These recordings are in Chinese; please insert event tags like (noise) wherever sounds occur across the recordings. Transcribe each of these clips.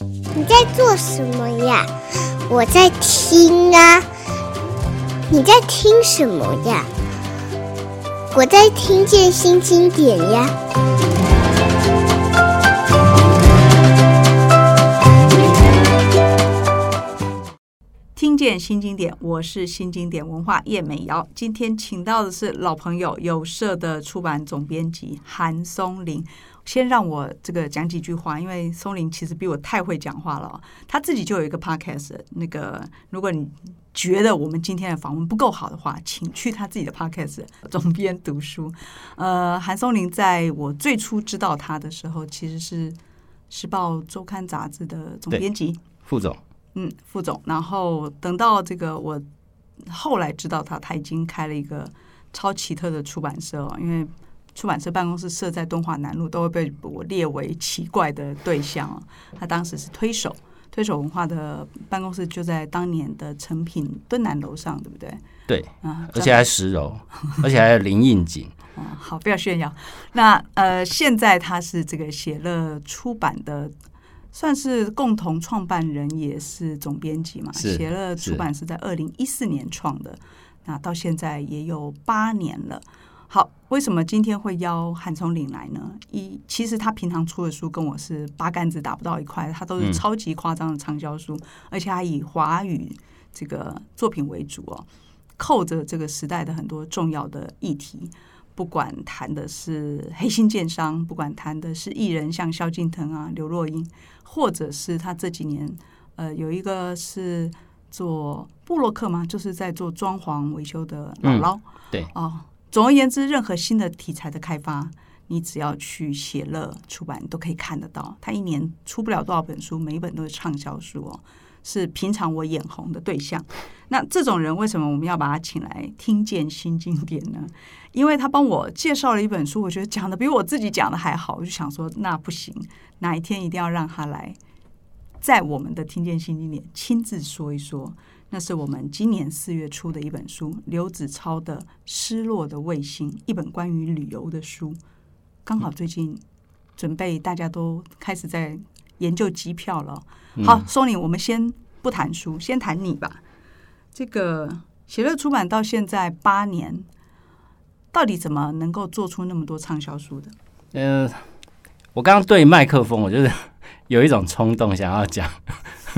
你在做什么呀？我在听啊。你在听什么呀？我在听见新经典呀。听见新经典，我是新经典文化叶美瑶。今天请到的是老朋友有社的出版总编辑韩松林。先让我这个讲几句话，因为松林其实比我太会讲话了。他自己就有一个 podcast，那个如果你觉得我们今天的访问不够好的话，请去他自己的 podcast 总编读书。呃，韩松林在我最初知道他的时候，其实是《时报周刊》杂志的总编辑，副总。嗯，副总。然后等到这个我后来知道他，他已经开了一个超奇特的出版社哦，因为。出版社办公室设在敦化南路，都会被我列为奇怪的对象。他当时是推手，推手文化的办公室就在当年的成品敦南楼上，对不对？对，啊，而且还十楼，(laughs) 而且还有林应景。哦，好，不要炫耀。那呃，现在他是这个写乐出版的，算是共同创办人，也是总编辑嘛。写乐出版是在二零一四年创的，那到现在也有八年了。好，为什么今天会邀韩松林来呢？一，其实他平常出的书跟我是八竿子打不到一块，他都是超级夸张的畅销书，嗯、而且他以华语这个作品为主哦，扣着这个时代的很多重要的议题，不管谈的是黑心建商，不管谈的是艺人像萧敬腾啊、刘若英，或者是他这几年呃有一个是做布洛克嘛，就是在做装潢维修的姥姥，嗯、对哦。总而言之，任何新的题材的开发，你只要去写乐出版，你都可以看得到。他一年出不了多少本书，每一本都是畅销书哦，是平常我眼红的对象。那这种人为什么我们要把他请来听见新经典呢？因为他帮我介绍了一本书，我觉得讲的比我自己讲的还好，我就想说那不行，哪一天一定要让他来，在我们的听见新经典亲自说一说。那是我们今年四月出的一本书，刘子超的《失落的卫星》，一本关于旅游的书。刚好最近准备，大家都开始在研究机票了。好，，Sony，，我们先不谈书，先谈你吧。这个写乐出版到现在八年，到底怎么能够做出那么多畅销书的？嗯、呃，我刚刚对麦克风，我就是 (laughs) 有一种冲动想要讲。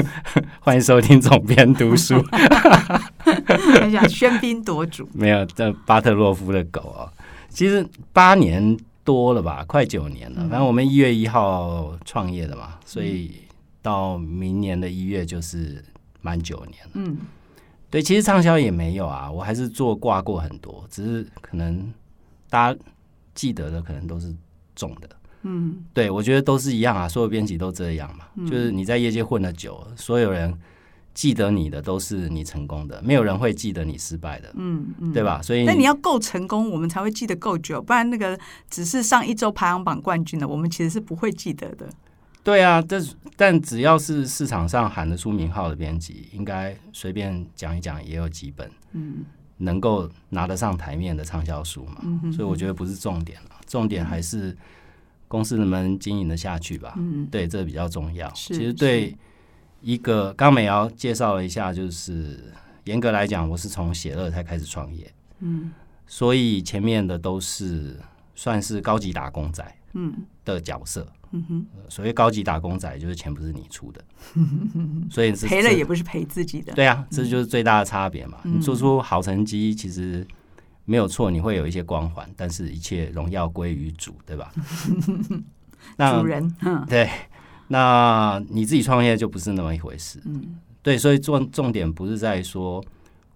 (laughs) 欢迎收听总编读书。很想喧宾夺主。(laughs) 没有，这巴特洛夫的狗哦，其实八年多了吧，快九年了。反正我们一月一号创业的嘛，所以到明年的一月就是满九年了。嗯，对，其实畅销也没有啊，我还是做挂过很多，只是可能大家记得的可能都是重的。嗯，对，我觉得都是一样啊，所有编辑都这样嘛，嗯、就是你在业界混了久了，所有人记得你的都是你成功的，没有人会记得你失败的，嗯嗯，对吧？所以，那你要够成功，我们才会记得够久，不然那个只是上一周排行榜冠军的，我们其实是不会记得的。对啊，但但只要是市场上喊得出名号的编辑，应该随便讲一讲也有几本，嗯，能够拿得上台面的畅销书嘛。嗯、哼哼，所以我觉得不是重点了，重点还是。公司能不能经营得下去吧？嗯，对，这个比较重要。其实对一个刚美瑶介绍了一下，就是严格来讲，我是从写乐才开始创业。嗯，所以前面的都是算是高级打工仔，嗯的角色。嗯哼，所谓高级打工仔，就是钱不是你出的，(laughs) 所以赔了也不是赔自己的。对啊，这就是最大的差别嘛。你做出好成绩，其实。没有错，你会有一些光环，但是一切荣耀归于主，对吧？(laughs) 那主人，嗯，对，那你自己创业就不是那么一回事，嗯，对，所以重重点不是在说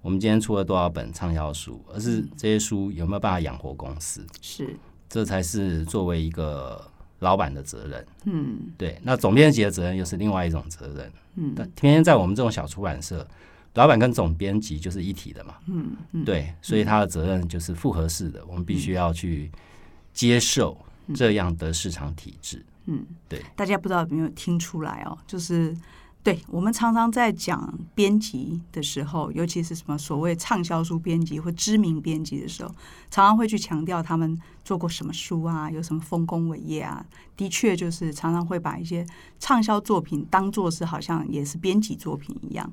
我们今天出了多少本畅销书，而是这些书有没有办法养活公司，是，这才是作为一个老板的责任，嗯，对，那总编辑的责任又是另外一种责任，嗯，但天天在我们这种小出版社。老板跟总编辑就是一体的嘛，嗯，嗯对，所以他的责任就是复合式的，嗯、我们必须要去接受这样的市场体制，嗯，对。大家不知道有没有听出来哦？就是对，我们常常在讲编辑的时候，尤其是什么所谓畅销书编辑或知名编辑的时候，常常会去强调他们做过什么书啊，有什么丰功伟业啊。的确，就是常常会把一些畅销作品当做是好像也是编辑作品一样。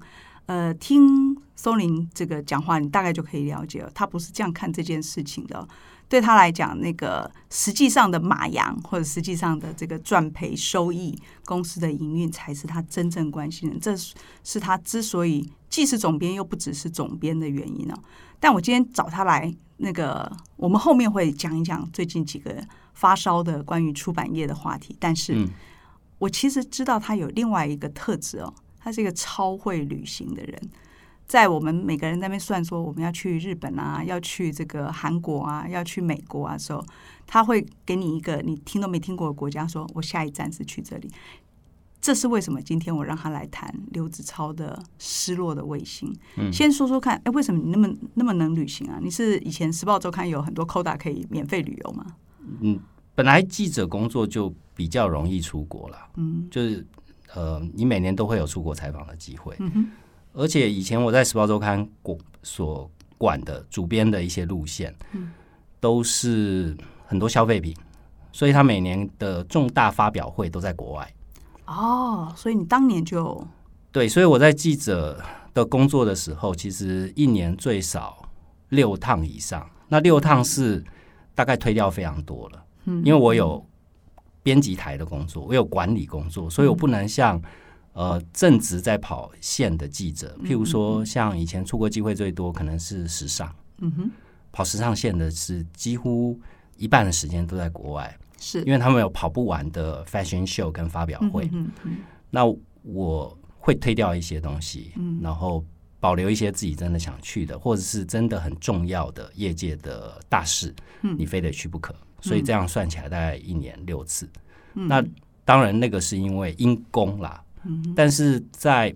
呃，听松林这个讲话，你大概就可以了解了，他不是这样看这件事情的。对他来讲，那个实际上的马洋或者实际上的这个赚赔收益、公司的营运，才是他真正关心的。这是他之所以既是总编又不只是总编的原因哦。但我今天找他来，那个我们后面会讲一讲最近几个发烧的关于出版业的话题。但是我其实知道他有另外一个特质哦，他是一个超会旅行的人。在我们每个人在那边算说我们要去日本啊，要去这个韩国啊，要去美国啊的时候，他会给你一个你听都没听过的国家，说我下一站是去这里。这是为什么？今天我让他来谈刘子超的《失落的卫星》。嗯，先说说看，哎，为什么你那么那么能旅行啊？你是以前《时报周刊》有很多 quota 可以免费旅游吗？嗯，本来记者工作就比较容易出国了。嗯，就是呃，你每年都会有出国采访的机会。嗯。而且以前我在《时报周刊》所管的主编的一些路线，都是很多消费品，所以他每年的重大发表会都在国外。哦，所以你当年就对，所以我在记者的工作的时候，其实一年最少六趟以上。那六趟是大概推掉非常多了，因为我有编辑台的工作，我有管理工作，所以我不能像。呃，正职在跑线的记者，譬如说像以前出国机会最多，可能是时尚，嗯哼，跑时尚线的是几乎一半的时间都在国外，是。因为他们有跑不完的 fashion show 跟发表会，嗯嗯，那我会推掉一些东西，嗯，然后保留一些自己真的想去的，或者是真的很重要的业界的大事，嗯，你非得去不可，所以这样算起来大概一年六次，嗯，那当然那个是因为因公啦。但是在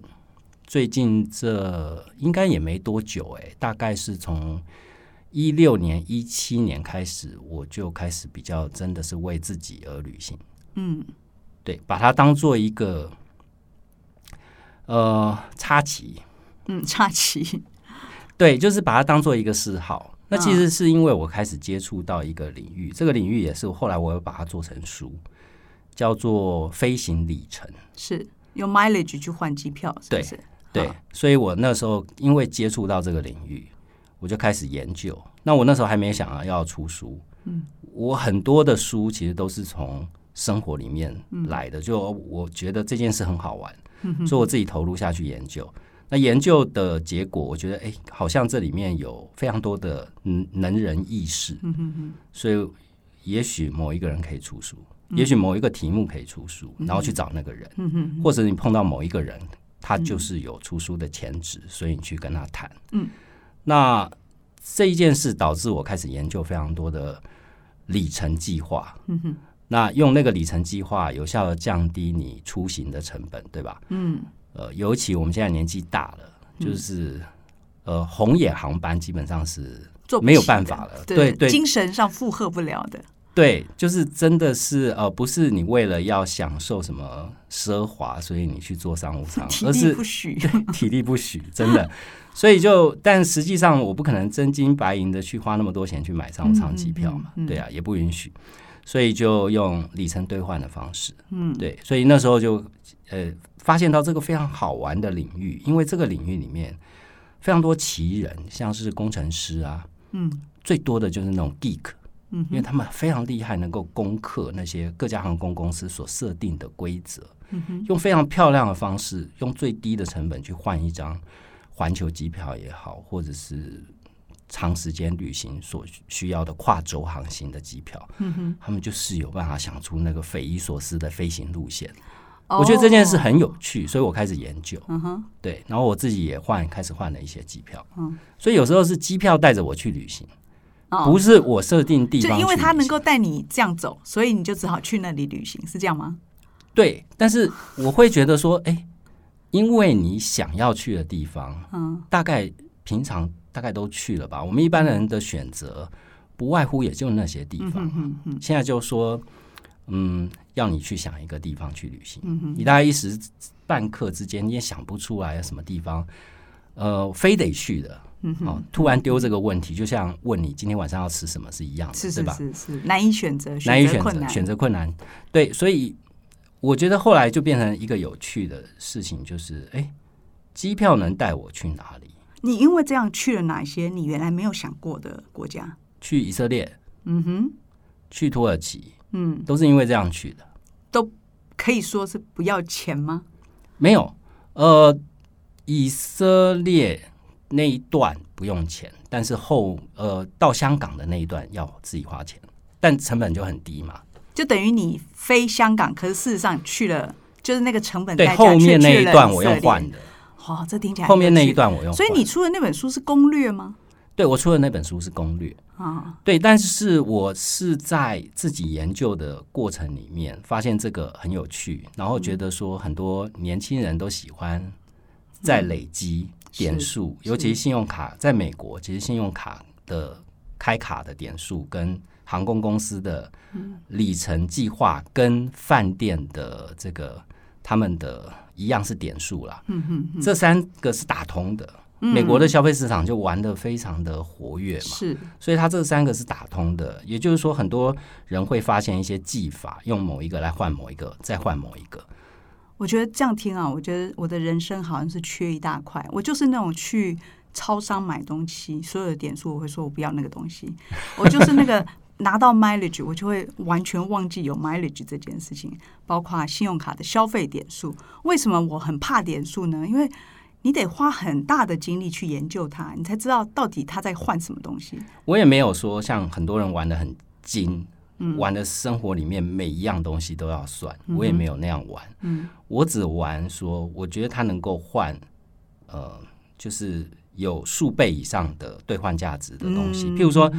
最近这应该也没多久哎，大概是从一六年、一七年开始，我就开始比较真的是为自己而旅行。嗯，对，把它当做一个呃插旗。嗯，插旗。对，就是把它当做一个嗜好。那其实是因为我开始接触到一个领域，这个领域也是后来我又把它做成书，叫做飞行里程。是。用 mileage 去换机票是不是？对，对，所以我那时候因为接触到这个领域，我就开始研究。那我那时候还没想啊要出书，嗯，我很多的书其实都是从生活里面来的，就我觉得这件事很好玩，所以我自己投入下去研究。那研究的结果，我觉得哎，好像这里面有非常多的能人异士，所以也许某一个人可以出书。也许某一个题目可以出书，然后去找那个人，嗯、哼或者你碰到某一个人，他就是有出书的潜质，嗯、所以你去跟他谈。嗯，那这一件事导致我开始研究非常多的里程计划。嗯哼，那用那个里程计划有效的降低你出行的成本，对吧？嗯，呃，尤其我们现在年纪大了，就是呃红眼航班基本上是没有办法了，对对，对精神上负荷不了的。对，就是真的是呃，不是你为了要享受什么奢华，所以你去做商务舱，(laughs) 而是不许，(laughs) 体力不许，真的。所以就，但实际上我不可能真金白银的去花那么多钱去买商务舱机票嘛，嗯嗯嗯、对啊，也不允许。所以就用里程兑换的方式，嗯，对。所以那时候就呃，发现到这个非常好玩的领域，因为这个领域里面非常多奇人，像是工程师啊，嗯，最多的就是那种 geek 嗯。因为他们非常厉害，能够攻克那些各家航空公司所设定的规则，嗯用非常漂亮的方式，用最低的成本去换一张环球机票也好，或者是长时间旅行所需要的跨洲航行的机票，他们就是有办法想出那个匪夷所思的飞行路线。我觉得这件事很有趣，所以我开始研究。对，然后我自己也换，开始换了一些机票。所以有时候是机票带着我去旅行。不是我设定地方，就因为他能够带你这样走，所以你就只好去那里旅行，是这样吗？对，但是我会觉得说，哎，因为你想要去的地方，嗯，大概平常大概都去了吧。我们一般人的选择不外乎也就那些地方。现在就说，嗯，要你去想一个地方去旅行，嗯、你大概一时半刻之间你也想不出来什么地方，呃，非得去的。嗯，哦，突然丢这个问题，就像问你今天晚上要吃什么是一样的，是是吧？是是是，难以选择，难以选择，选择困难。对，所以我觉得后来就变成一个有趣的事情，就是哎，机票能带我去哪里？你因为这样去了哪些你原来没有想过的国家？去以色列，嗯哼，去土耳其，嗯，都是因为这样去的。都可以说是不要钱吗？没有，呃，以色列。那一段不用钱，但是后呃到香港的那一段要自己花钱，但成本就很低嘛。就等于你飞香港，可是事实上去了，就是那个成本。对，后面那一段我用换的。哦，这听起来后面那一段我用。所以你出的那本书是攻略吗？对，我出的那本书是攻略啊。对，但是我是在自己研究的过程里面发现这个很有趣，然后觉得说很多年轻人都喜欢在累积。点数，尤其是信用卡，在美国，其实信用卡的开卡的点数跟航空公司的里程计划跟饭店的这个他们的一样是点数啦。嗯哼，这三个是打通的。美国的消费市场就玩的非常的活跃嘛，是，所以它这三个是打通的。也就是说，很多人会发现一些技法，用某一个来换某一个，再换某一个。我觉得这样听啊，我觉得我的人生好像是缺一大块。我就是那种去超商买东西，所有的点数我会说我不要那个东西。我就是那个拿到 mileage，我就会完全忘记有 mileage 这件事情，包括信用卡的消费点数。为什么我很怕点数呢？因为你得花很大的精力去研究它，你才知道到底它在换什么东西。我也没有说像很多人玩的很精。嗯玩的生活里面每一样东西都要算，我也没有那样玩。嗯，我只玩说，我觉得它能够换，呃，就是有数倍以上的兑换价值的东西。譬如说，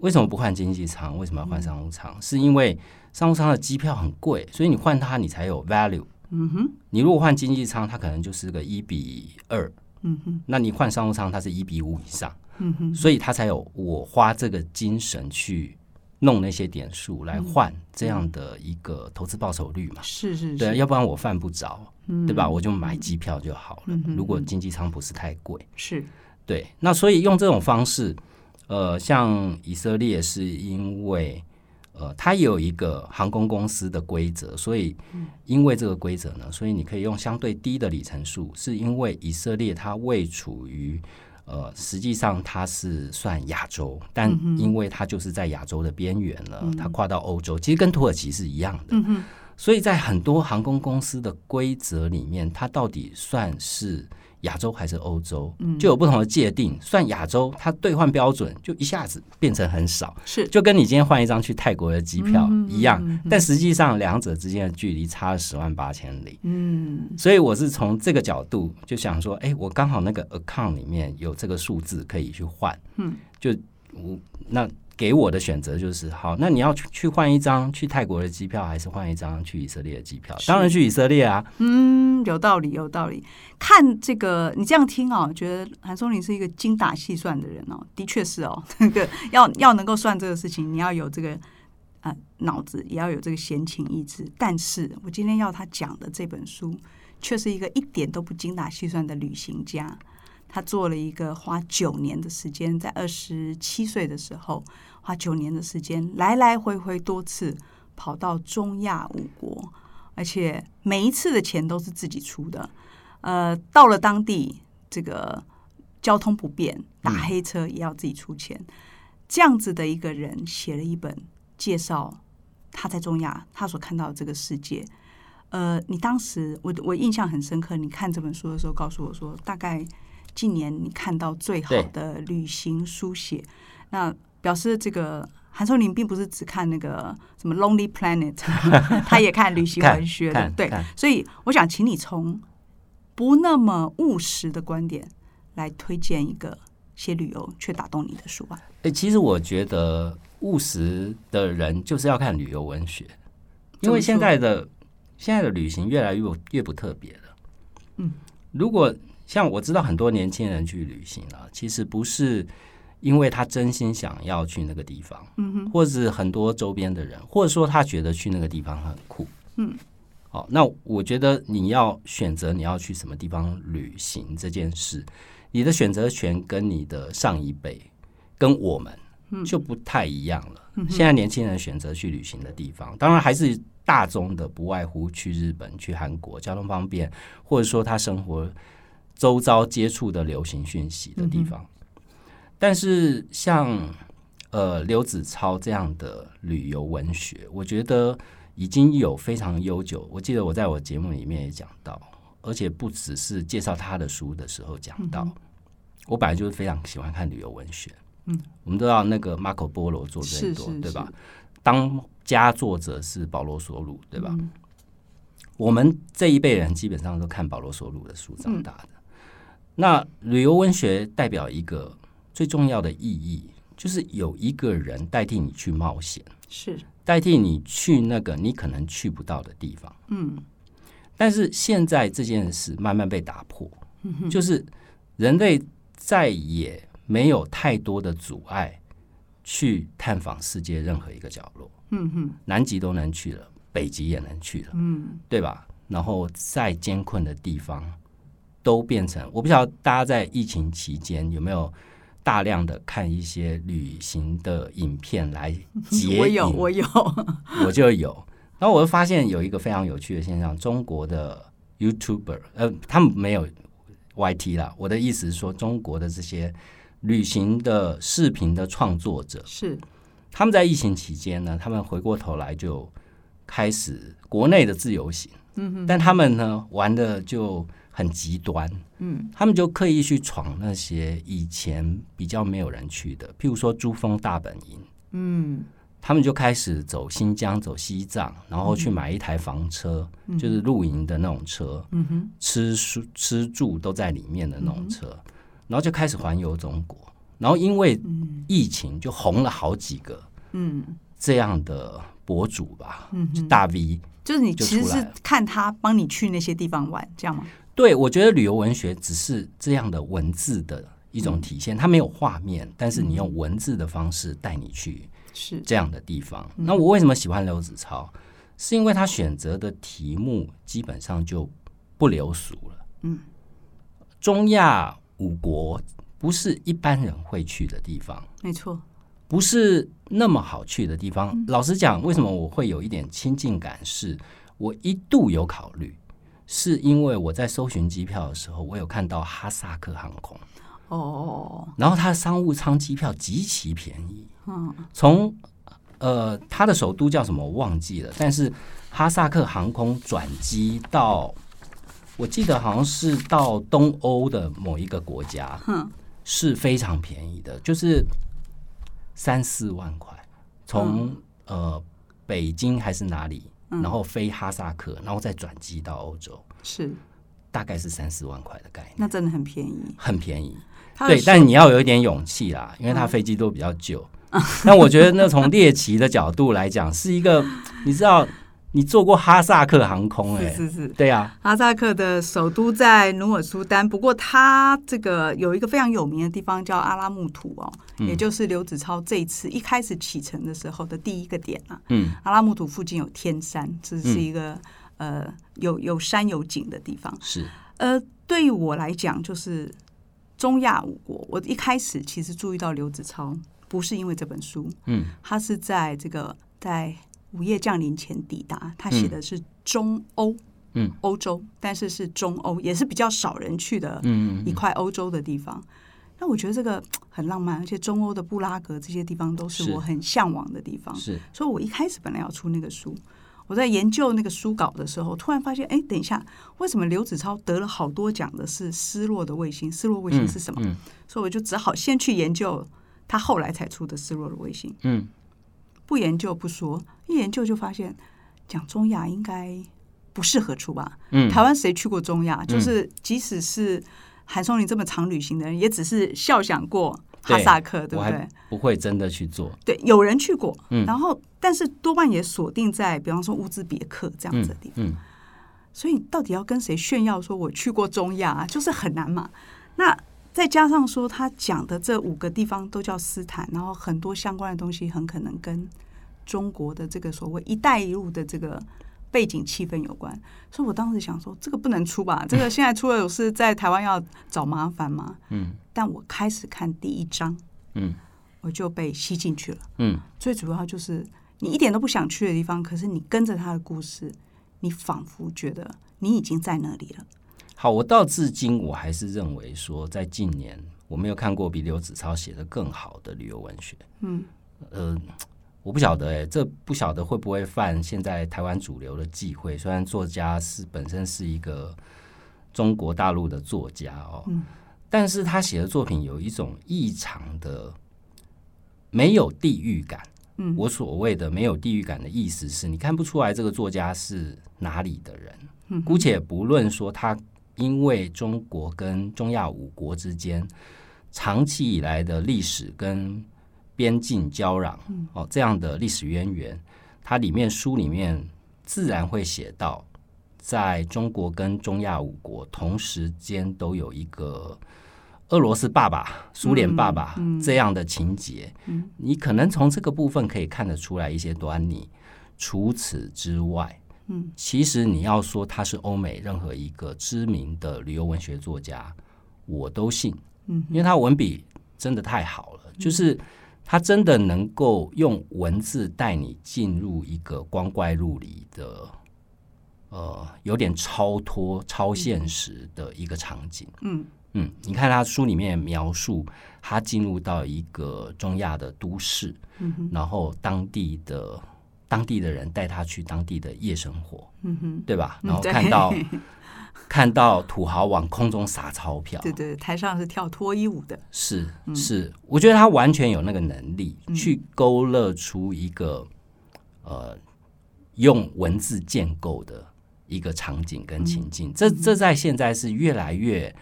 为什么不换经济舱？为什么要换商务舱？是因为商务舱的机票很贵，所以你换它，你才有 value。嗯哼，你如果换经济舱，它可能就是个一比二。嗯哼，那你换商务舱，它是一比五以上。嗯哼，所以它才有我花这个精神去。弄那些点数来换这样的一个投资报酬率嘛？是是是，对，要不然我犯不着，嗯、对吧？我就买机票就好了。嗯、如果经济舱不是太贵，是对。那所以用这种方式，呃，像以色列是因为呃，它有一个航空公司的规则，所以因为这个规则呢，所以你可以用相对低的里程数，是因为以色列它未处于。呃，实际上它是算亚洲，但因为它就是在亚洲的边缘了，嗯、它跨到欧洲，其实跟土耳其是一样的。嗯、所以在很多航空公司的规则里面，它到底算是亚洲还是欧洲，就有不同的界定。算亚洲，它兑换标准就一下子变成很少，是就跟你今天换一张去泰国的机票一样。但实际上两者之间的距离差了十万八千里。嗯，所以我是从这个角度就想说，哎，我刚好那个 account 里面有这个数字可以去换。嗯，就我那。给我的选择就是好，那你要去去换一张去泰国的机票，还是换一张去以色列的机票？当然去以色列啊。嗯，有道理，有道理。看这个，你这样听哦，觉得韩松林是一个精打细算的人哦，的确是哦。(laughs) 那个要要能够算这个事情，你要有这个呃脑子，也要有这个闲情逸致。但是我今天要他讲的这本书，却是一个一点都不精打细算的旅行家。他做了一个花九年的时间，在二十七岁的时候，花九年的时间，来来回回多次跑到中亚五国，而且每一次的钱都是自己出的。呃，到了当地，这个交通不便，打黑车也要自己出钱。这样子的一个人，写了一本介绍他在中亚他所看到的这个世界。呃，你当时我我印象很深刻，你看这本书的时候，告诉我说大概。近年你看到最好的旅行书写，那表示这个韩松林并不是只看那个什么《Lonely Planet (laughs)》，他也看旅行文学的。(laughs) 对，所以我想请你从不那么务实的观点来推荐一个写旅游却打动你的书吧。哎，其实我觉得务实的人就是要看旅游文学，因为现在的现在的旅行越来越越不特别了。嗯，如果。像我知道很多年轻人去旅行啊，其实不是因为他真心想要去那个地方，嗯哼，或者是很多周边的人，或者说他觉得去那个地方很酷，嗯，好，那我觉得你要选择你要去什么地方旅行这件事，你的选择权跟你的上一辈跟我们就不太一样了。现在年轻人选择去旅行的地方，当然还是大众的，不外乎去日本、去韩国，交通方便，或者说他生活周遭接触的流行讯息的地方。但是像呃刘子超这样的旅游文学，我觉得已经有非常悠久。我记得我在我节目里面也讲到，而且不只是介绍他的书的时候讲到。我本来就是非常喜欢看旅游文学。嗯，我们都知道那个马可波罗做最多，对吧？当家作者是保罗索鲁，对吧？我们这一辈人基本上都看保罗索鲁的书长大的。那旅游文学代表一个。最重要的意义就是有一个人代替你去冒险，是代替你去那个你可能去不到的地方。嗯，但是现在这件事慢慢被打破，就是人类再也没有太多的阻碍去探访世界任何一个角落。嗯哼，南极都能去了，北极也能去了，嗯，对吧？然后再艰困的地方都变成，我不晓得大家在疫情期间有没有。大量的看一些旅行的影片来解，(laughs) 我有，我有，我就有。然后我就发现有一个非常有趣的现象：中国的 YouTuber，呃，他们没有 YT 啦。我的意思是说，中国的这些旅行的视频的创作者，是他们在疫情期间呢，他们回过头来就开始国内的自由行。嗯，但他们呢玩的就。很极端，嗯，他们就刻意去闯那些以前比较没有人去的，譬如说珠峰大本营，嗯，他们就开始走新疆、走西藏，然后去买一台房车，嗯、就是露营的那种车，嗯哼，吃住吃住都在里面的那种车，嗯、然后就开始环游中国，然后因为疫情就红了好几个，嗯，这样的博主吧，嗯，就大 V，就是你其实是看他帮你去那些地方玩，这样吗？对，我觉得旅游文学只是这样的文字的一种体现，它没有画面，但是你用文字的方式带你去是这样的地方。那我为什么喜欢刘子超？是因为他选择的题目基本上就不流俗了。嗯，中亚五国不是一般人会去的地方，没错，不是那么好去的地方。老实讲，为什么我会有一点亲近感？是我一度有考虑。是因为我在搜寻机票的时候，我有看到哈萨克航空哦，然后它的商务舱机票极其便宜，嗯，从呃它的首都叫什么我忘记了，但是哈萨克航空转机到，我记得好像是到东欧的某一个国家，嗯，是非常便宜的，就是三四万块，从呃北京还是哪里？然后飞哈萨克，然后再转机到欧洲，是大概是三四万块的概念，那真的很便宜，很便宜。对，但你要有一点勇气啦，因为它飞机都比较旧。(laughs) 那我觉得，那从猎奇的角度来讲，是一个你知道。你坐过哈萨克航空？欸？哎，是是是，对啊。哈萨克的首都在努尔苏丹，不过它这个有一个非常有名的地方叫阿拉木图哦，嗯、也就是刘子超这一次一开始启程的时候的第一个点啊。嗯，阿拉木图附近有天山，这是一个、嗯、呃有有山有景的地方。是，呃，对于我来讲，就是中亚五国，我一开始其实注意到刘子超，不是因为这本书，嗯，他是在这个在。午夜降临前抵达，他写的是中欧，嗯，欧洲，但是是中欧，也是比较少人去的，一块欧洲的地方。那我觉得这个很浪漫，而且中欧的布拉格这些地方都是我很向往的地方。是，所以我一开始本来要出那个书，我在研究那个书稿的时候，突然发现，哎，等一下，为什么刘子超得了好多奖的是失落的卫星？失落卫星是什么？所以我就只好先去研究他后来才出的失落的卫星。嗯。不研究不说，一研究就发现，讲中亚应该不适合出吧？嗯，台湾谁去过中亚？就是即使是韩松林这么常旅行的人，也只是笑想过哈萨克，对不对？不会真的去做。对，有人去过，嗯，然后但是多半也锁定在，比方说乌兹别克这样子的地方。嗯，所以到底要跟谁炫耀说我去过中亚，就是很难嘛。那再加上说他讲的这五个地方都叫斯坦，然后很多相关的东西很可能跟中国的这个所谓“一带一路”的这个背景气氛有关，所以我当时想说，这个不能出吧？这个现在出了有事在台湾要找麻烦吗？嗯，但我开始看第一章，嗯，我就被吸进去了，嗯，最主要就是你一点都不想去的地方，可是你跟着他的故事，你仿佛觉得你已经在那里了。好，我到至今我还是认为说，在近年我没有看过比刘子超写的更好的旅游文学。嗯，呃，我不晓得哎、欸，这不晓得会不会犯现在台湾主流的忌讳。虽然作家是本身是一个中国大陆的作家哦，嗯，但是他写的作品有一种异常的没有地域感。嗯，我所谓的没有地域感的意思是你看不出来这个作家是哪里的人。嗯，姑且不论说他。因为中国跟中亚五国之间长期以来的历史跟边境交壤，哦，这样的历史渊源，它里面书里面自然会写到，在中国跟中亚五国同时间都有一个俄罗斯爸爸、苏联爸爸这样的情节，你可能从这个部分可以看得出来一些端倪。除此之外。嗯，其实你要说他是欧美任何一个知名的旅游文学作家，我都信。嗯，因为他文笔真的太好了，就是他真的能够用文字带你进入一个光怪陆离的，呃，有点超脱、超现实的一个场景。嗯嗯，你看他书里面描述他进入到一个中亚的都市，嗯，然后当地的。当地的人带他去当地的夜生活，嗯哼，对吧？然后看到 (laughs) 看到土豪往空中撒钞票，对对，台上是跳脱衣舞的，是是，我觉得他完全有那个能力去勾勒出一个呃用文字建构的一个场景跟情境，这这在现在是越来越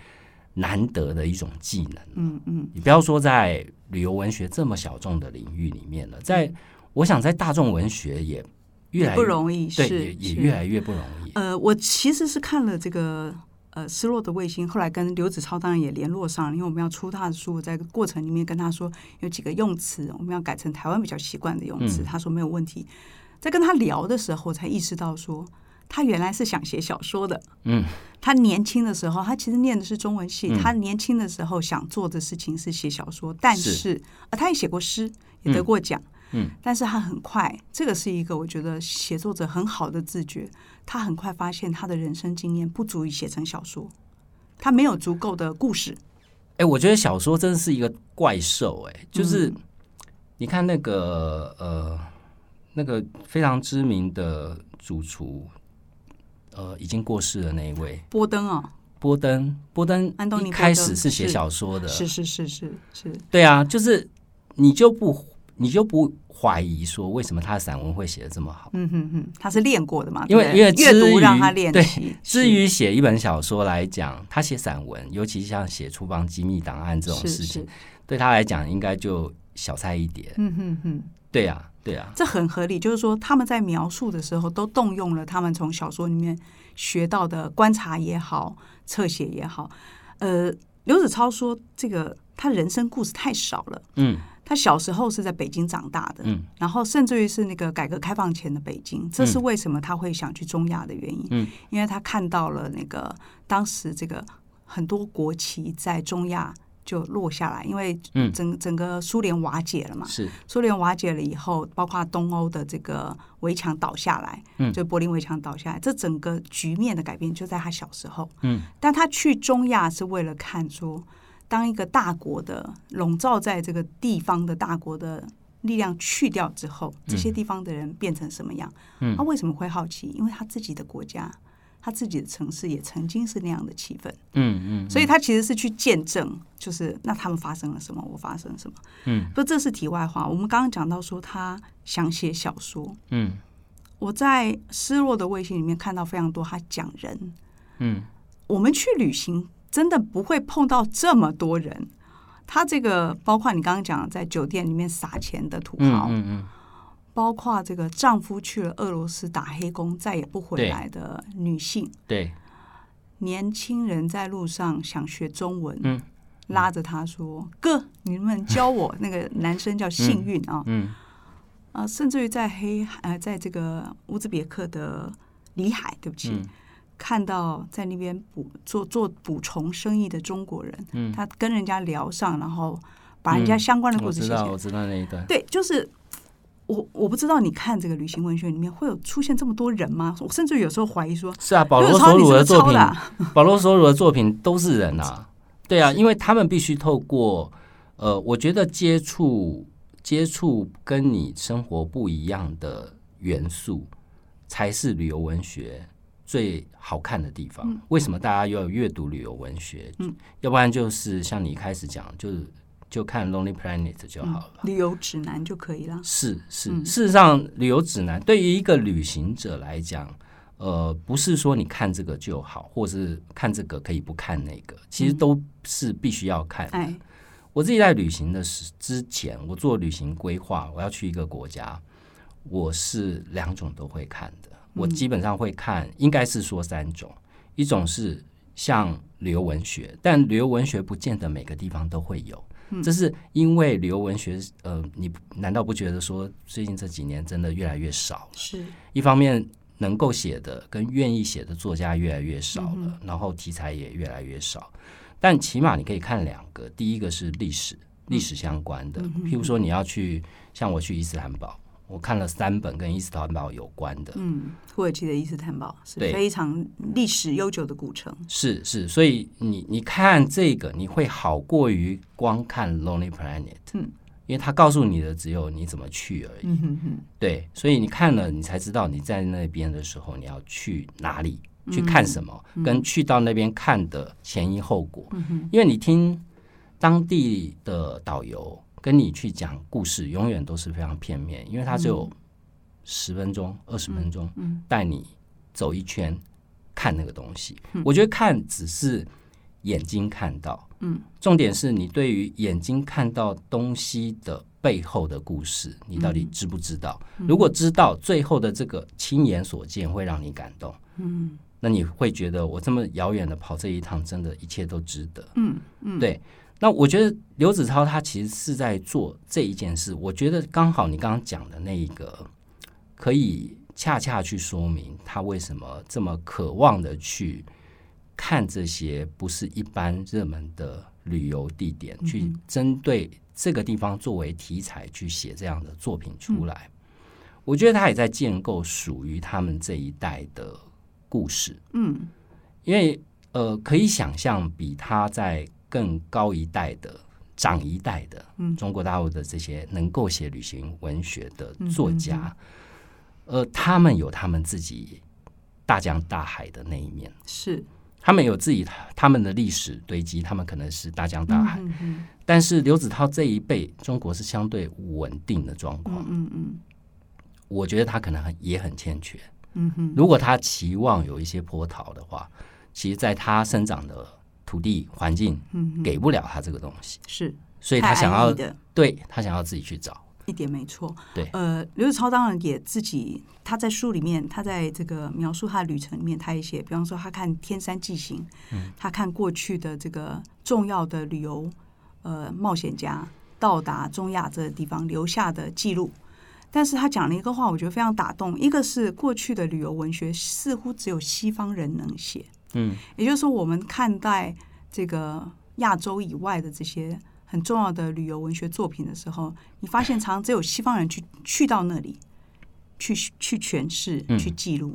难得的一种技能，嗯嗯，你不要说在旅游文学这么小众的领域里面了，在。我想在大众文学也越来越不容易，对，是也也越来越不容易。呃，我其实是看了这个呃失落的卫星，后来跟刘子超当然也联络上了，因为我们要出他的书，在过程里面跟他说有几个用词我们要改成台湾比较习惯的用词，嗯、他说没有问题。在跟他聊的时候，才意识到说他原来是想写小说的。嗯，他年轻的时候，他其实念的是中文系，嗯、他年轻的时候想做的事情是写小说，但是，是呃他也写过诗，也得过奖。嗯嗯，但是他很快，这个是一个我觉得写作者很好的自觉。他很快发现他的人生经验不足以写成小说，他没有足够的故事。哎，我觉得小说真的是一个怪兽。哎，就是你看那个呃，那个非常知名的主厨，呃，已经过世的那一位波登啊，波登，波登，安东尼，开始是写小说的，是是是是是，对啊，就是你就不你就不。怀疑说，为什么他的散文会写的这么好？嗯哼哼，他是练过的嘛？因为因为阅读让他练习。对，至于写一本小说来讲，他写散文，尤其像写出房机密档案这种事情，对他来讲应该就小菜一碟。嗯哼哼，对呀，对呀，这很合理。就是说，他们在描述的时候，都动用了他们从小说里面学到的观察也好，侧写也好。呃，刘子超说，这个他人生故事太少了。嗯。他小时候是在北京长大的，嗯，然后甚至于是那个改革开放前的北京，这是为什么他会想去中亚的原因，嗯，因为他看到了那个当时这个很多国旗在中亚就落下来，因为整整个苏联瓦解了嘛，是。苏联瓦解了以后，包括东欧的这个围墙倒下来，嗯，就柏林围墙倒下来，这整个局面的改变就在他小时候，嗯，但他去中亚是为了看说。当一个大国的笼罩在这个地方的大国的力量去掉之后，这些地方的人变成什么样？嗯，他为什么会好奇？因为他自己的国家，他自己的城市也曾经是那样的气氛。嗯嗯，所以他其实是去见证，就是那他们发生了什么，我发生了什么。嗯，不，这是题外话。我们刚刚讲到说他想写小说。嗯，我在《失落的卫星》里面看到非常多他讲人。嗯，我们去旅行。真的不会碰到这么多人，他这个包括你刚刚讲在酒店里面撒钱的土豪，嗯嗯，包括这个丈夫去了俄罗斯打黑工再也不回来的女性，对，年轻人在路上想学中文，嗯，拉着他说：“哥，你能不能教我？”那个男生叫幸运啊，嗯。啊，甚至于在黑呃，在这个乌兹别克的里海，对不起，嗯看到在那边补做做捕虫生意的中国人，嗯他跟人家聊上，然后把人家相关的故事。我知道，我知道那一段。对，就是我我不知道你看这个旅行文学里面会有出现这么多人吗？我甚至有时候怀疑说，是啊，保罗索鲁的作品，啊、保罗索鲁的作品都是人啊，对啊，因为他们必须透过呃，我觉得接触接触跟你生活不一样的元素，才是旅游文学最好看的地方。为什么大家要阅读旅游文学？嗯，要不然就是像你一开始讲，就是。就看 Lonely Planet 就好了，旅游指南就可以了。是是，事实上，旅游指南对于一个旅行者来讲，呃，不是说你看这个就好，或是看这个可以不看那个，其实都是必须要看的。我自己在旅行的时之前，我做旅行规划，我要去一个国家，我是两种都会看的。我基本上会看，应该是说三种，一种是像旅游文学，但旅游文学不见得每个地方都会有。这是因为旅游文学，呃，你难道不觉得说最近这几年真的越来越少了？是一方面能够写的跟愿意写的作家越来越少了，嗯、然后题材也越来越少。但起码你可以看两个，第一个是历史，历史相关的，嗯、譬如说你要去，像我去伊斯坦堡。我看了三本跟伊斯坦堡有关的，嗯，土耳其的伊斯坦堡是非常历史悠久的古城，是是，所以你你看这个你会好过于光看 Lonely Planet，嗯，因为他告诉你的只有你怎么去而已，嗯哼哼，对，所以你看了你才知道你在那边的时候你要去哪里去看什么，嗯、跟去到那边看的前因后果，因为你听当地的导游。跟你去讲故事，永远都是非常片面，因为他只有十分钟、二十分钟，带你走一圈，看那个东西。我觉得看只是眼睛看到，嗯，重点是你对于眼睛看到东西的背后的故事，你到底知不知道？如果知道，最后的这个亲眼所见会让你感动，嗯，那你会觉得我这么遥远的跑这一趟，真的一切都值得，嗯嗯，对。那我觉得刘子超他其实是在做这一件事，我觉得刚好你刚刚讲的那一个，可以恰恰去说明他为什么这么渴望的去看这些不是一般热门的旅游地点，去针对这个地方作为题材去写这样的作品出来。我觉得他也在建构属于他们这一代的故事。嗯，因为呃，可以想象比他在更高一代的、长一代的，中国大陆的这些能够写旅行文学的作家，呃，他们有他们自己大江大海的那一面，是他们有自己他们的历史堆积，他们可能是大江大海。但是刘子韬这一辈，中国是相对稳定的状况。嗯嗯，我觉得他可能很也很欠缺。嗯哼，如果他期望有一些波涛的话，其实在他生长的。土地环境给不了他这个东西，是，所以他想要的，对他想要自己去找，一点没错。对，呃，刘子超当然也自己，他在书里面，他在这个描述他的旅程里面，他也写，比方说他看天山纪行，嗯，他看过去的这个重要的旅游呃冒险家到达中亚这个地方留下的记录，但是他讲了一个话，我觉得非常打动，一个是过去的旅游文学似乎只有西方人能写。嗯，也就是说，我们看待这个亚洲以外的这些很重要的旅游文学作品的时候，你发现常常只有西方人去去到那里，去去诠释、去记录。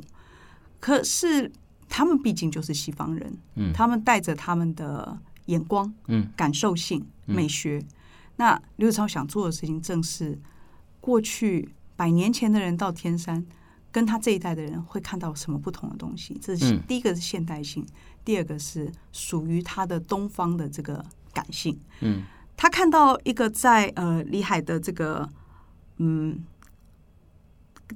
可是他们毕竟就是西方人，嗯，他们带着他们的眼光、嗯，感受性、美学。那刘子超想做的事情，正是过去百年前的人到天山。跟他这一代的人会看到什么不同的东西？这是第一个是现代性，嗯、第二个是属于他的东方的这个感性。嗯，他看到一个在呃里海的这个嗯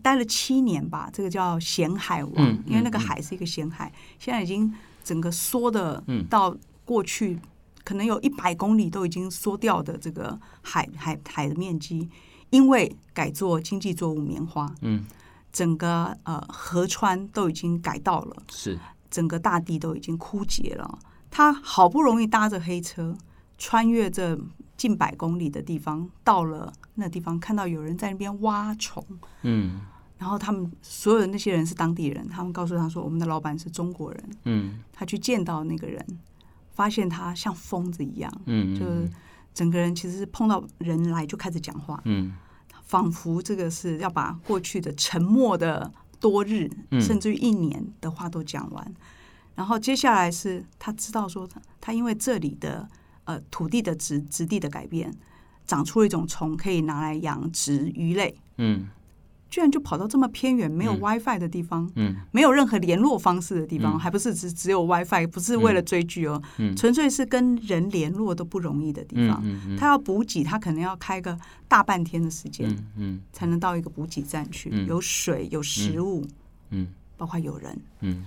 待了七年吧，这个叫咸海王，嗯、因为那个海是一个咸海，嗯、现在已经整个缩的到过去可能有一百公里都已经缩掉的这个海海海的面积，因为改做经济作物棉花。嗯。整个呃河川都已经改道了，是。整个大地都已经枯竭了。他好不容易搭着黑车穿越这近百公里的地方，到了那地方，看到有人在那边挖虫。嗯，然后他们所有的那些人是当地人，他们告诉他说：“我们的老板是中国人。”嗯，他去见到那个人，发现他像疯子一样，嗯，就是整个人其实是碰到人来就开始讲话，嗯，仿佛这个是要把过去的沉默的多日，甚至于一年的话都讲完。然后接下来是他知道说他他因为这里的呃土地的质质地的改变，长出了一种虫可以拿来养殖鱼类，嗯，居然就跑到这么偏远没有 WiFi 的地方，嗯，没有任何联络方式的地方，嗯、还不是只只有 WiFi，不是为了追剧哦，嗯、纯粹是跟人联络都不容易的地方。嗯嗯。嗯、他要补给，他可能要开个大半天的时间，嗯，嗯。才能到一个补给站去，嗯、有水，有食物，嗯，包括有人，嗯。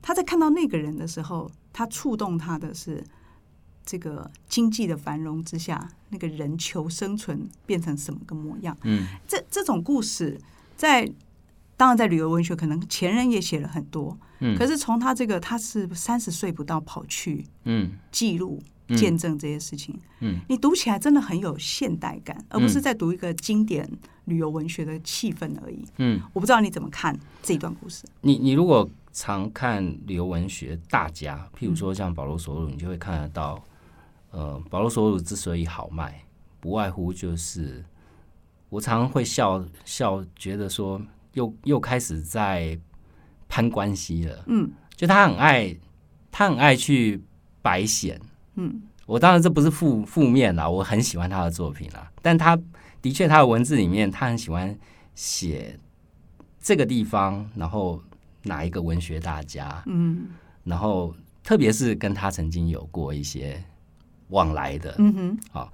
他在看到那个人的时候，他触动他的是这个经济的繁荣之下，那个人求生存变成什么个模样？嗯，这这种故事在当然在旅游文学，可能前人也写了很多。嗯，可是从他这个，他是三十岁不到跑去嗯记录见证这些事情。嗯，你读起来真的很有现代感，而不是在读一个经典旅游文学的气氛而已。嗯，我不知道你怎么看这一段故事。你你如果。常看旅游文学大家，譬如说像保罗·索鲁，你就会看得到，呃，保罗·索鲁之所以好卖，不外乎就是我常常会笑笑，觉得说又又开始在攀关系了。嗯，就他很爱，他很爱去白显。嗯，我当然这不是负负面啦，我很喜欢他的作品啦，但他的确他的文字里面，他很喜欢写这个地方，然后。哪一个文学大家？嗯，然后特别是跟他曾经有过一些往来的，嗯哼，好，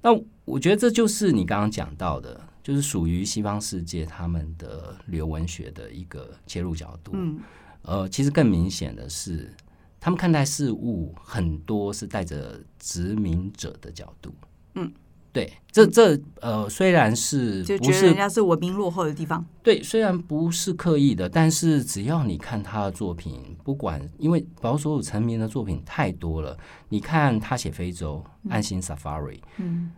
那我觉得这就是你刚刚讲到的，就是属于西方世界他们的旅游文学的一个切入角度。嗯，呃，其实更明显的是，他们看待事物很多是带着殖民者的角度。嗯。对，这这呃，虽然是就觉得人家是文明落后的地方。对，虽然不是刻意的，但是只要你看他的作品，不管因为保罗索鲁成名的作品太多了，你看他写非洲《安心 Safari》，嗯，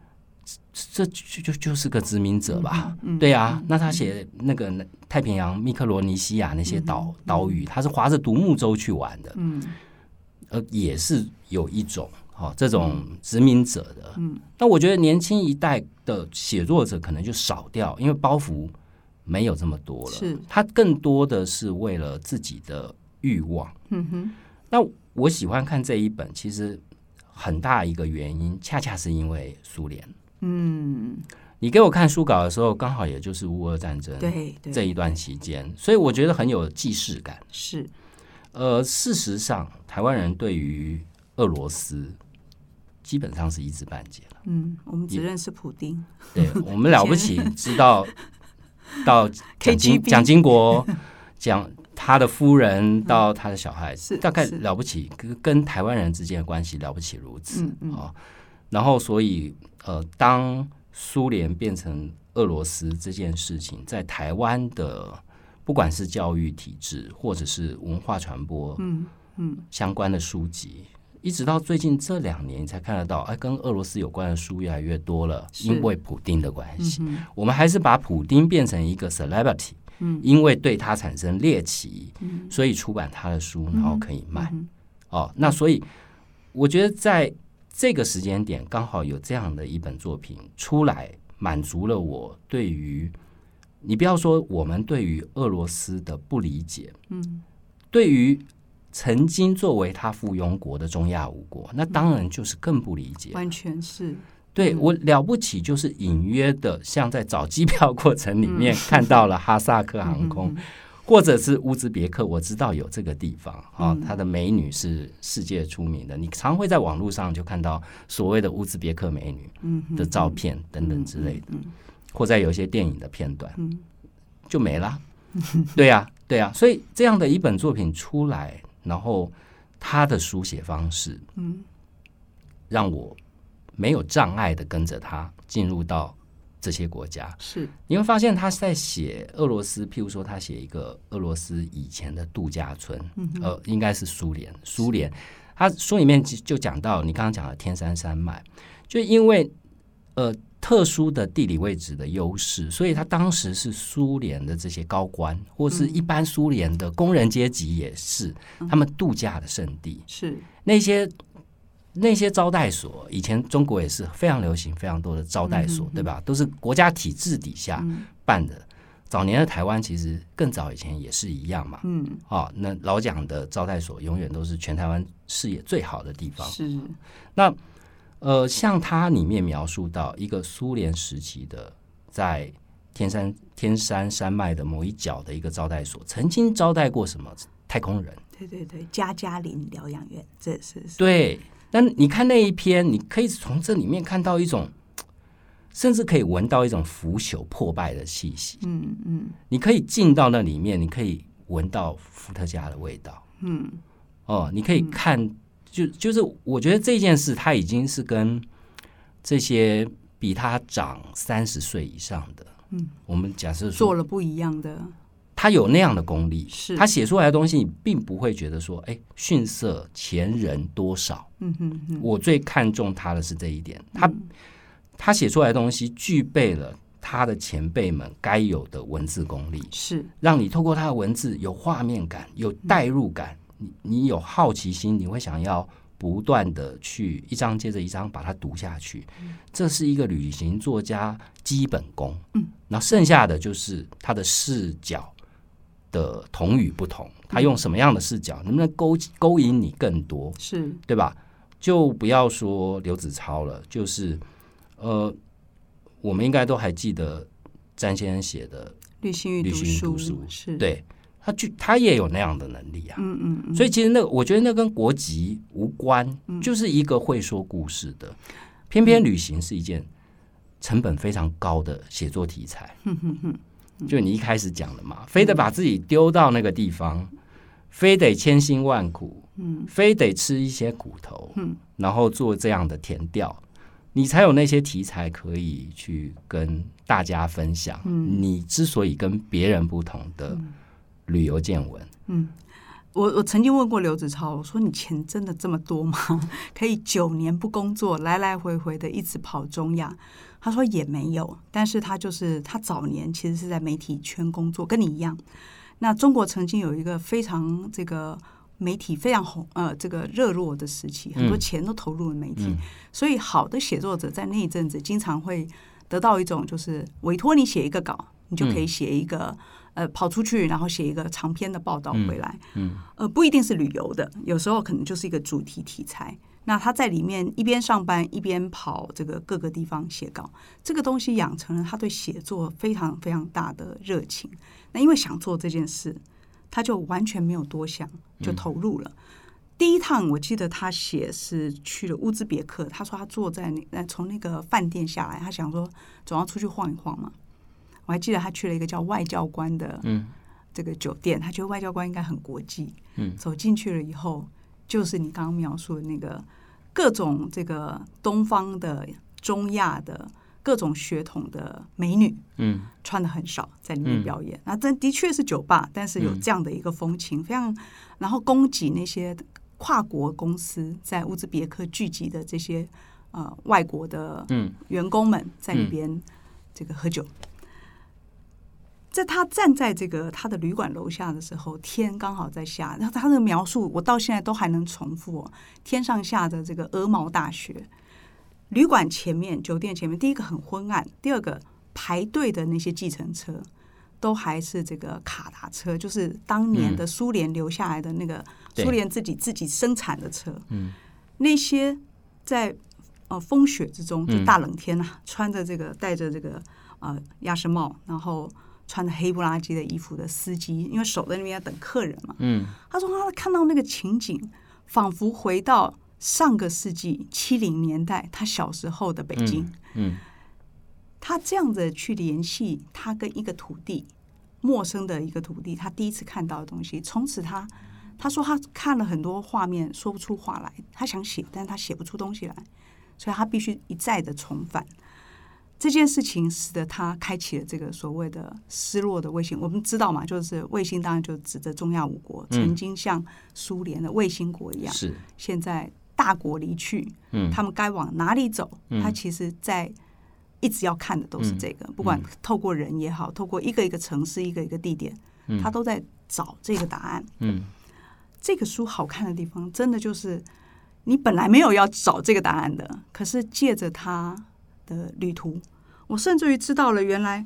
这就就就是个殖民者吧？嗯嗯、对啊，那他写那个太平洋密克罗尼西亚那些岛、嗯、岛屿，他是划着独木舟去玩的，嗯，呃，也是有一种。好，这种殖民者的，嗯，那我觉得年轻一代的写作者可能就少掉，因为包袱没有这么多了。是，他更多的是为了自己的欲望。嗯哼，那我喜欢看这一本，其实很大一个原因，恰恰是因为苏联。嗯，你给我看书稿的时候，刚好也就是乌俄战争对这一段期间，所以我觉得很有既视感。是，呃，事实上，台湾人对于俄罗斯。基本上是一知半解了。嗯，我们只认识普丁。对，我们了不起，知道 (laughs) 到蒋经蒋经国讲他的夫人到他的小孩，是大概了不起，跟跟台湾人之间的关系了不起如此啊。然后，所以呃，当苏联变成俄罗斯这件事情，在台湾的不管是教育体制或者是文化传播，嗯嗯，相关的书籍。一直到最近这两年，才看得到，哎，跟俄罗斯有关的书越来越多了，因为普丁的关系。嗯、我们还是把普丁变成一个 celebrity，嗯，因为对他产生猎奇，嗯，所以出版他的书，然后可以卖。嗯、哦，那所以我觉得在这个时间点，刚好有这样的一本作品出来，满足了我对于你不要说我们对于俄罗斯的不理解，嗯，对于。曾经作为他附庸国的中亚五国，那当然就是更不理解。完全是对我了不起，就是隐约的，像在找机票过程里面看到了哈萨克航空，或者是乌兹别克，我知道有这个地方啊，它的美女是世界出名的。你常会在网络上就看到所谓的乌兹别克美女的照片等等之类的，或在有一些电影的片段，就没了。对呀，对呀，所以这样的一本作品出来。然后他的书写方式，嗯，让我没有障碍的跟着他进入到这些国家。是，你会发现他在写俄罗斯，譬如说他写一个俄罗斯以前的度假村，嗯，呃，应该是苏联，苏联，他书里面就讲到你刚刚讲的天山山脉，就因为呃特殊的地理位置的优势，所以他当时是苏联的这些高官，或是一般苏联的工人阶级也是他们度假的圣地。是那些那些招待所，以前中国也是非常流行，非常多的招待所，对吧？都是国家体制底下办的。早年的台湾其实更早以前也是一样嘛，嗯，哦，那老蒋的招待所永远都是全台湾视野最好的地方。是，那呃，像它里面描述到一个苏联时期的，在天山天山山脉的某一角的一个招待所，曾经招待过什么太空人？对对对，加加林疗养院，这是，是对。那你看那一篇，你可以从这里面看到一种。甚至可以闻到一种腐朽破败的气息。嗯嗯，你可以进到那里面，你可以闻到伏特加的味道。嗯，哦，你可以看，就就是我觉得这件事，他已经是跟这些比他长三十岁以上的，嗯，我们假设说做了不一样的，他有那样的功力，是他写出来的东西，你并不会觉得说，哎，逊色前人多少。嗯哼哼，我最看重他的是这一点，他。他写出来的东西具备了他的前辈们该有的文字功力，是让你透过他的文字有画面感、有代入感，你你有好奇心，你会想要不断的去一章接着一章把它读下去。这是一个旅行作家基本功。嗯，那剩下的就是他的视角的同与不同，他用什么样的视角，能不能勾勾引你更多？是对吧？就不要说刘子超了，就是。呃，我们应该都还记得詹先生写的《旅行与读书》，是对，他就他也有那样的能力啊。嗯嗯嗯。所以其实那个，我觉得那跟国籍无关，就是一个会说故事的。偏偏旅行是一件成本非常高的写作题材。就你一开始讲的嘛，非得把自己丢到那个地方，非得千辛万苦，嗯，非得吃一些苦头，嗯，然后做这样的填调。你才有那些题材可以去跟大家分享。嗯，你之所以跟别人不同的旅游见闻。嗯，我我曾经问过刘子超，我说你钱真的这么多吗？可以九年不工作，来来回回的一直跑中亚？他说也没有，但是他就是他早年其实是在媒体圈工作，跟你一样。那中国曾经有一个非常这个。媒体非常红，呃，这个热络的时期，很多钱都投入了媒体，嗯、所以好的写作者在那一阵子经常会得到一种，就是委托你写一个稿，你就可以写一个，嗯、呃，跑出去，然后写一个长篇的报道回来，嗯，嗯呃，不一定是旅游的，有时候可能就是一个主题题材。那他在里面一边上班一边跑这个各个地方写稿，这个东西养成了他对写作非常非常大的热情。那因为想做这件事。他就完全没有多想，就投入了。嗯、第一趟我记得他写是去了乌兹别克，他说他坐在那，从那个饭店下来，他想说总要出去晃一晃嘛。我还记得他去了一个叫外交官的这个酒店，他觉得外交官应该很国际。嗯，走进去了以后，就是你刚刚描述的那个各种这个东方的、中亚的。各种血统的美女，嗯，穿的很少，在里面表演。那这、嗯、的确是酒吧，但是有这样的一个风情，嗯、非常。然后供给那些跨国公司在乌兹别克聚集的这些呃外国的员工们在里边这个喝酒。嗯、在他站在这个他的旅馆楼下的时候，天刚好在下。然后他的描述，我到现在都还能重复、哦：天上下着这个鹅毛大雪。旅馆前面，酒店前面，第一个很昏暗，第二个排队的那些计程车都还是这个卡达车，就是当年的苏联留下来的那个苏联自己自己生产的车。嗯，那些在呃风雪之中，就大冷天呐、啊，穿着这个戴着这个呃鸭舌帽，然后穿着黑不拉几的衣服的司机，因为守在那边要等客人嘛。嗯，他说他看到那个情景，仿佛回到。上个世纪七零年代，他小时候的北京，嗯，嗯，他这样子去联系他跟一个土地，陌生的一个土地，他第一次看到的东西。从此他他说他看了很多画面，说不出话来。他想写，但是他写不出东西来，所以他必须一再的重返。这件事情使得他开启了这个所谓的失落的卫星。我们知道嘛，就是卫星当然就指着中亚五国，嗯、曾经像苏联的卫星国一样，是现在大国离去，嗯，他们该往哪里走？嗯、他其实，在一直要看的都是这个，嗯、不管透过人也好，透过一个一个城市、一个一个地点，嗯、他都在找这个答案。嗯，这个书好看的地方，真的就是你本来没有要找这个答案的，可是借着他的旅途。我甚至于知道了，原来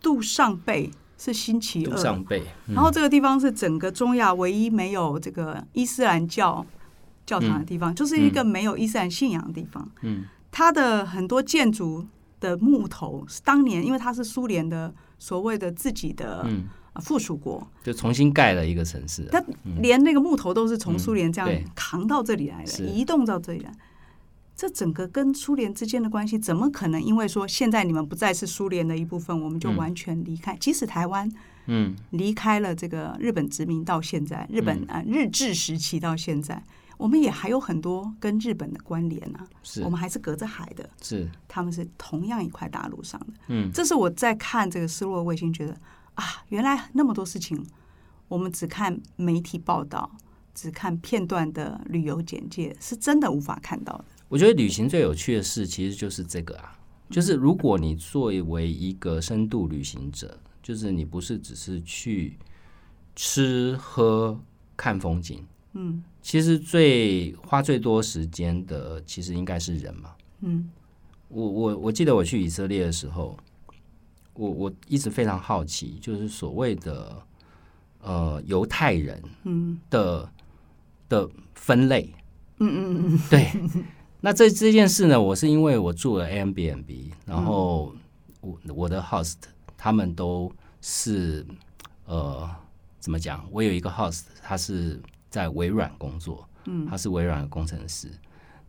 杜尚贝是星期二。杜尚贝，嗯、然后这个地方是整个中亚唯一没有这个伊斯兰教教堂的地方，嗯、就是一个没有伊斯兰信仰的地方。嗯，它的很多建筑的木头是当年，因为它是苏联的所谓的自己的附属国，嗯、就重新盖了一个城市。它连那个木头都是从苏联这样扛到这里来的，嗯、移动到这里来。这整个跟苏联之间的关系，怎么可能？因为说现在你们不再是苏联的一部分，我们就完全离开。嗯、即使台湾，嗯，离开了这个日本殖民到现在，日本啊、嗯、日治时期到现在，我们也还有很多跟日本的关联啊。是，我们还是隔着海的。是，他们是同样一块大陆上的。嗯，这是我在看这个失落卫星，觉得啊，原来那么多事情，我们只看媒体报道，只看片段的旅游简介，是真的无法看到的。我觉得旅行最有趣的事，其实就是这个啊，就是如果你作为一个深度旅行者，就是你不是只是去吃喝看风景，嗯，其实最花最多时间的，其实应该是人嘛，嗯，我我我记得我去以色列的时候，我我一直非常好奇，就是所谓的呃犹太人，嗯。的的分类，嗯嗯嗯，对。(laughs) 那这这件事呢，我是因为我住了 Airbnb，然后我我的 host 他们都是呃怎么讲？我有一个 host，他是在微软工作，嗯，他是微软的工程师。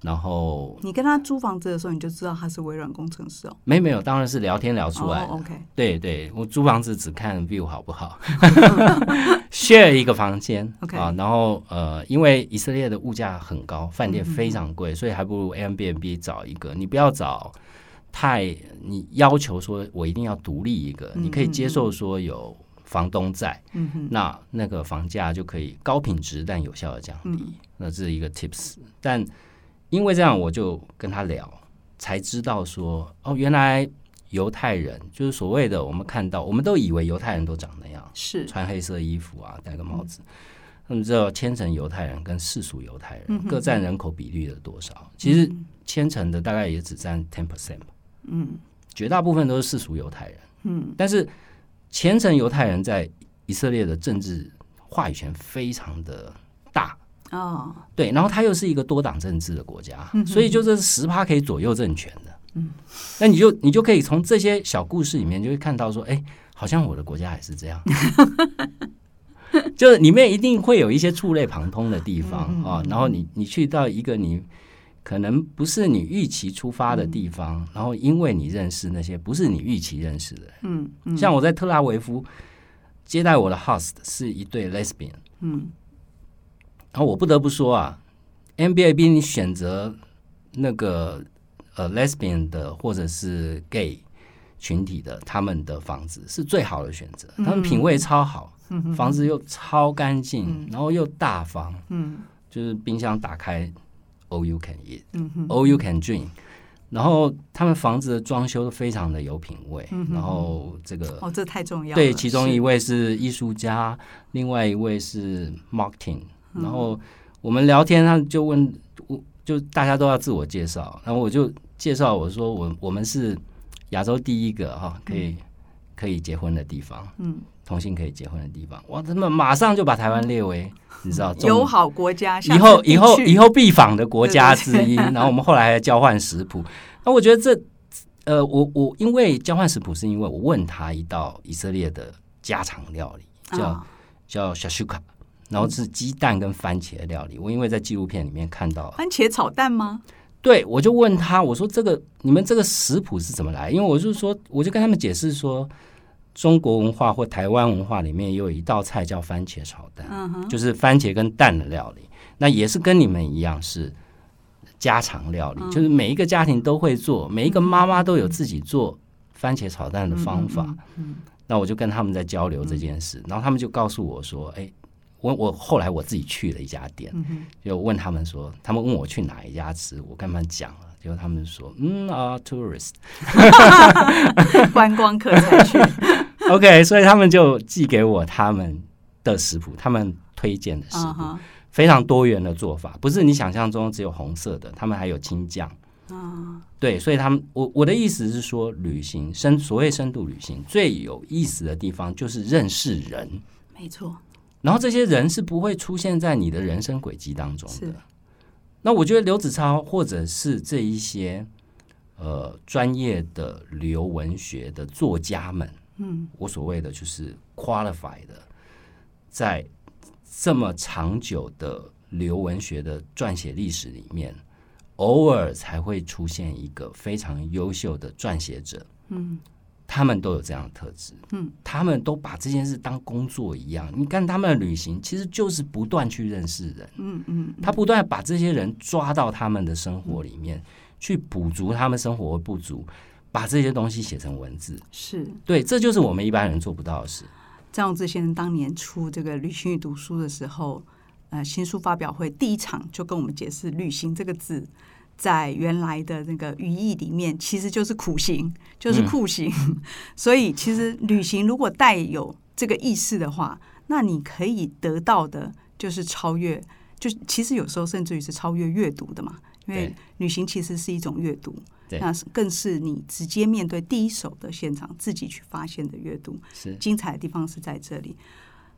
然后你跟他租房子的时候，你就知道他是微软工程师哦。没没有，当然是聊天聊出来的。Oh, OK，对对，我租房子只看 view 好不好？(laughs) share 一个房间，OK 啊。然后呃，因为以色列的物价很高，饭店非常贵，嗯、所以还不如 Airbnb 找一个。你不要找太，你要求说我一定要独立一个，嗯、你可以接受说有房东在，那那个房价就可以高品质但有效的降低。嗯、那这是一个 tips，但。因为这样，我就跟他聊，才知道说，哦，原来犹太人就是所谓的我们看到，我们都以为犹太人都长那样，是穿黑色衣服啊，戴个帽子。那么知道虔诚犹太人跟世俗犹太人各占人口比例的多少？其实虔诚的大概也只占 ten percent 吧。嗯，绝大部分都是世俗犹太人。嗯，但是虔诚犹太人在以色列的政治话语权非常的大。哦，对，然后它又是一个多党政治的国家，嗯、所以就是十趴可以左右政权的。嗯，那你就你就可以从这些小故事里面就会看到说，哎，好像我的国家也是这样，(laughs) 就是里面一定会有一些触类旁通的地方、嗯、啊。然后你你去到一个你可能不是你预期出发的地方，嗯、然后因为你认识那些不是你预期认识的人，嗯，嗯像我在特拉维夫接待我的 host 是一对 lesbian，嗯。然后我不得不说啊，Airbnb 你选择那个呃 lesbian 的或者是 gay 群体的他们的房子是最好的选择，他们品味超好，房子又超干净，然后又大方，就是冰箱打开，all you can eat，all you can drink，然后他们房子的装修都非常的有品味，然后这个哦，这太重要了，对，其中一位是艺术家，另外一位是 marketing。然后我们聊天，他就问我，就大家都要自我介绍，然后我就介绍我说我我们是亚洲第一个哈可以可以结婚的地方，嗯，同性可以结婚的地方，哇，他们马上就把台湾列为你知道 (laughs) 友好国家，以后以后以后必访的国家之一。然后我们后来还交换食谱，那我觉得这呃，我我因为交换食谱是因为我问他一道以色列的家常料理，叫叫 shashuka。然后是鸡蛋跟番茄的料理，我因为在纪录片里面看到番茄炒蛋吗？对，我就问他，我说这个你们这个食谱是怎么来？因为我就说，我就跟他们解释说，中国文化或台湾文化里面也有一道菜叫番茄炒蛋，嗯，就是番茄跟蛋的料理，那也是跟你们一样是家常料理，就是每一个家庭都会做，每一个妈妈都有自己做番茄炒蛋的方法。嗯，那我就跟他们在交流这件事，然后他们就告诉我说：“哎，我我后来我自己去了一家店，就问他们说，他们问我去哪一家吃，我跟他们讲了，结果他们说：嗯啊，tourist，(laughs) (laughs) 观光客才去。(laughs) OK，所以他们就寄给我他们的食谱，他们推荐的食谱。”非常多元的做法，不是你想象中只有红色的，他们还有青酱。啊，对，所以他们，我我的意思是说，旅行深所谓深度旅行最有意思的地方就是认识人，没错。然后这些人是不会出现在你的人生轨迹当中的。那我觉得刘子超或者是这一些呃专业的旅游文学的作家们，嗯，我所谓的就是 qualified 的在。这么长久的旅游文学的撰写历史里面，偶尔才会出现一个非常优秀的撰写者。嗯，他们都有这样的特质。嗯，他们都把这件事当工作一样。你看他们的旅行，其实就是不断去认识人。嗯嗯，他不断把这些人抓到他们的生活里面，去补足他们生活的不足，把这些东西写成文字。是对，这就是我们一般人做不到的事。张永志先生当年出这个《旅行与读书》的时候，呃，新书发表会第一场就跟我们解释“旅行”这个字，在原来的那个语义里面，其实就是苦行，就是酷刑。嗯、(laughs) 所以，其实旅行如果带有这个意识的话，那你可以得到的就是超越，就其实有时候甚至于是超越阅读的嘛，因为旅行其实是一种阅读。那是更是你直接面对第一手的现场，自己去发现的阅读，是精彩的地方是在这里。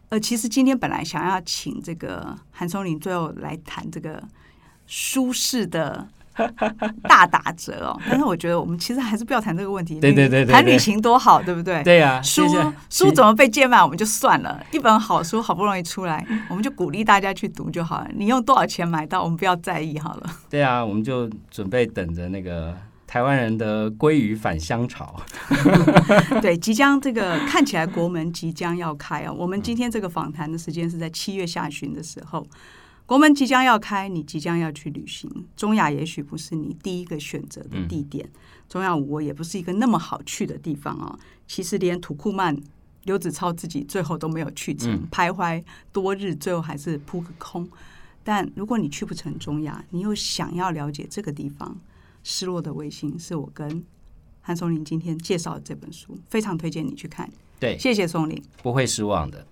呃，其实今天本来想要请这个韩松林最后来谈这个舒适的 (laughs) 大打折哦，但是我觉得我们其实还是不要谈这个问题。对对对，谈旅行多好，对不对？对呀，书书怎么被贱卖，我们就算了。一本好书好不容易出来，我们就鼓励大家去读就好了。你用多少钱买到，我们不要在意好了。对啊，我们就准备等着那个。台湾人的鲑鱼返乡潮，(laughs) 对，即将这个看起来国门即将要开啊！我们今天这个访谈的时间是在七月下旬的时候，国门即将要开，你即将要去旅行。中亚也许不是你第一个选择的地点，中亚五国也不是一个那么好去的地方啊。其实连土库曼、刘子超自己最后都没有去成，徘徊多日，最后还是扑个空。但如果你去不成中亚，你又想要了解这个地方。失落的卫星是我跟韩松林今天介绍的这本书，非常推荐你去看。对，谢谢松林，不会失望的。